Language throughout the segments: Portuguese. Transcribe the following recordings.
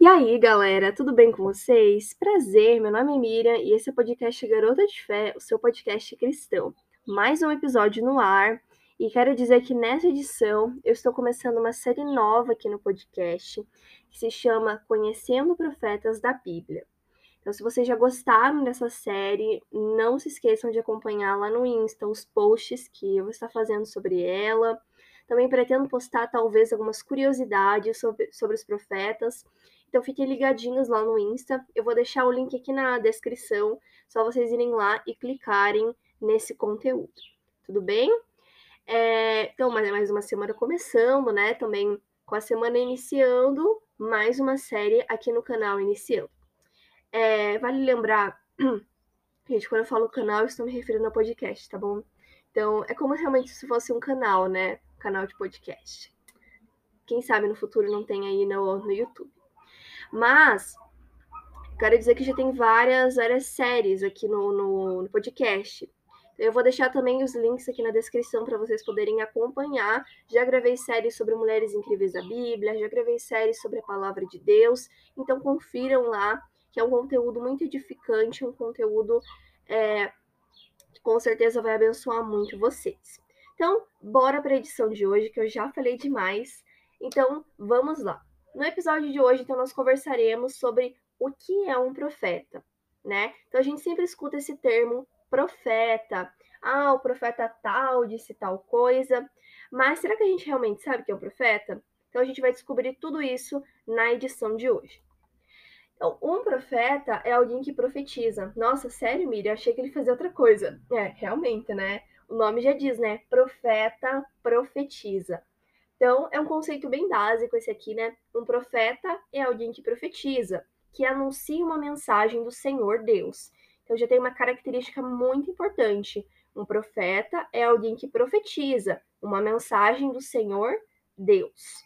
E aí, galera, tudo bem com vocês? Prazer, meu nome é Miriam e esse é o podcast Garota de Fé, o seu podcast cristão. Mais um episódio no ar e quero dizer que nessa edição eu estou começando uma série nova aqui no podcast que se chama Conhecendo Profetas da Bíblia. Então, se vocês já gostaram dessa série, não se esqueçam de acompanhar lá no Insta os posts que eu vou estar fazendo sobre ela. Também pretendo postar talvez algumas curiosidades sobre, sobre os profetas então fiquem ligadinhos lá no Insta. Eu vou deixar o link aqui na descrição, só vocês irem lá e clicarem nesse conteúdo. Tudo bem? É, então, mais, mais uma semana começando, né? Também com a semana iniciando, mais uma série aqui no canal iniciando. É, vale lembrar, gente, quando eu falo canal, eu estou me referindo ao podcast, tá bom? Então, é como realmente se fosse um canal, né? Canal de podcast. Quem sabe no futuro não tem aí no, no YouTube. Mas quero dizer que já tem várias, várias séries aqui no, no, no podcast. Eu vou deixar também os links aqui na descrição para vocês poderem acompanhar. Já gravei séries sobre mulheres incríveis da Bíblia, já gravei séries sobre a palavra de Deus. Então confiram lá, que é um conteúdo muito edificante, um conteúdo é, que com certeza vai abençoar muito vocês. Então, bora para a edição de hoje, que eu já falei demais. Então, vamos lá. No episódio de hoje, então, nós conversaremos sobre o que é um profeta, né? Então, a gente sempre escuta esse termo profeta. Ah, o profeta tal disse tal coisa. Mas será que a gente realmente sabe que é um profeta? Então, a gente vai descobrir tudo isso na edição de hoje. Então, um profeta é alguém que profetiza. Nossa, sério, Miriam? Achei que ele fazia outra coisa. É, realmente, né? O nome já diz, né? Profeta profetiza. Então, é um conceito bem básico esse aqui, né? Um profeta é alguém que profetiza, que anuncia uma mensagem do Senhor Deus. Então, já tem uma característica muito importante. Um profeta é alguém que profetiza uma mensagem do Senhor Deus.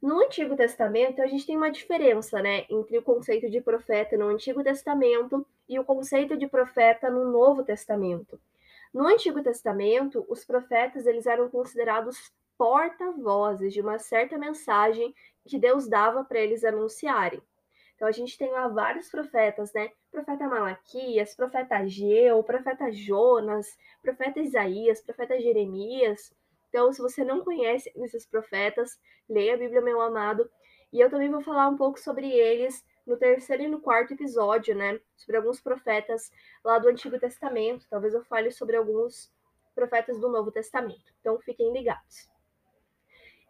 No Antigo Testamento, a gente tem uma diferença, né, entre o conceito de profeta no Antigo Testamento e o conceito de profeta no Novo Testamento. No Antigo Testamento, os profetas eles eram considerados porta-vozes de uma certa mensagem que Deus dava para eles anunciarem. Então a gente tem lá vários profetas, né? Profeta Malaquias, profeta Ageu, profeta Jonas, profeta Isaías, profeta Jeremias. Então, se você não conhece esses profetas, leia a Bíblia, meu amado. E eu também vou falar um pouco sobre eles no terceiro e no quarto episódio, né? Sobre alguns profetas lá do Antigo Testamento. Talvez eu fale sobre alguns profetas do Novo Testamento. Então, fiquem ligados.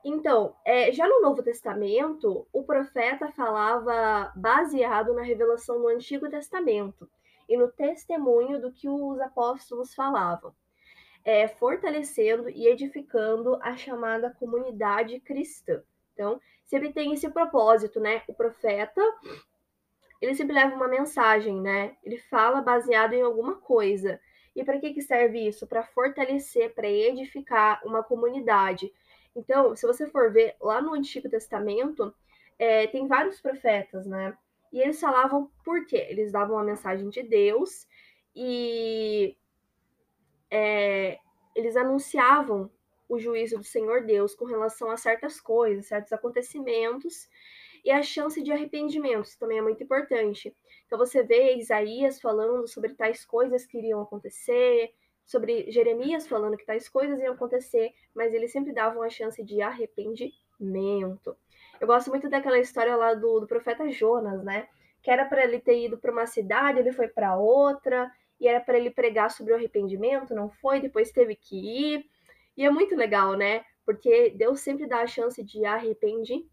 Então, é, já no Novo Testamento, o profeta falava baseado na revelação do Antigo Testamento e no testemunho do que os apóstolos falavam, é, fortalecendo e edificando a chamada comunidade cristã. Então, sempre tem esse propósito, né? O profeta, ele sempre leva uma mensagem, né? Ele fala baseado em alguma coisa. E para que, que serve isso? Para fortalecer, para edificar uma comunidade então, se você for ver lá no Antigo Testamento, é, tem vários profetas, né? E eles falavam por quê? Eles davam a mensagem de Deus e é, eles anunciavam o juízo do Senhor Deus com relação a certas coisas, certos acontecimentos e a chance de arrependimento isso também é muito importante. Então você vê Isaías falando sobre tais coisas que iriam acontecer, sobre Jeremias falando que tais coisas iam acontecer, mas eles sempre davam a chance de arrependimento. Eu gosto muito daquela história lá do, do profeta Jonas, né? Que era para ele ter ido para uma cidade, ele foi para outra, e era para ele pregar sobre o arrependimento, não foi, depois teve que ir. E é muito legal, né? Porque Deus sempre dá a chance de arrependimento.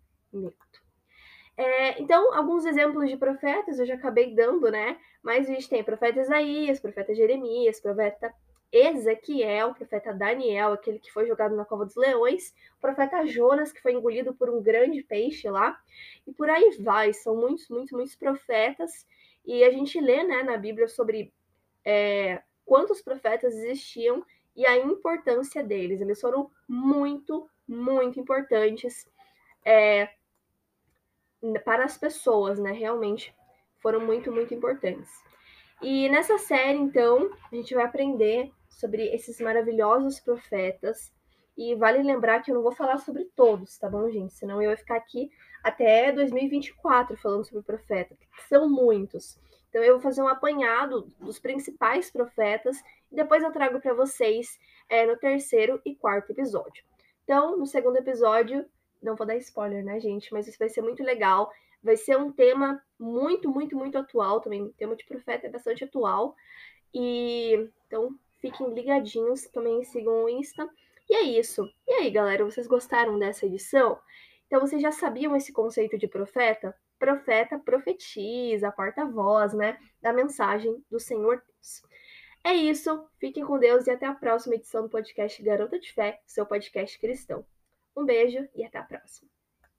É, então, alguns exemplos de profetas eu já acabei dando, né? Mas a gente tem profeta Isaías, profeta Jeremias, profeta Ezequiel, o profeta Daniel, aquele que foi jogado na cova dos leões, o profeta Jonas, que foi engolido por um grande peixe lá, e por aí vai. São muitos, muitos, muitos profetas, e a gente lê né, na Bíblia sobre é, quantos profetas existiam e a importância deles. Eles foram muito, muito importantes é, para as pessoas, né? Realmente foram muito, muito importantes. E nessa série, então, a gente vai aprender sobre esses maravilhosos profetas E vale lembrar que eu não vou falar sobre todos, tá bom, gente? Senão eu ia ficar aqui até 2024 falando sobre profeta, que são muitos. Então eu vou fazer um apanhado dos principais profetas e depois eu trago para vocês é, no terceiro e quarto episódio. Então, no segundo episódio, não vou dar spoiler, né, gente? Mas isso vai ser muito legal. Vai ser um tema muito, muito, muito atual também. O tema de profeta é bastante atual. E então fiquem ligadinhos, também sigam o Insta. E é isso. E aí, galera, vocês gostaram dessa edição? Então, vocês já sabiam esse conceito de profeta? Profeta profetiza, porta-voz, né, da mensagem do Senhor Deus. É isso. Fiquem com Deus e até a próxima edição do podcast Garota de Fé, seu podcast cristão. Um beijo e até a próxima.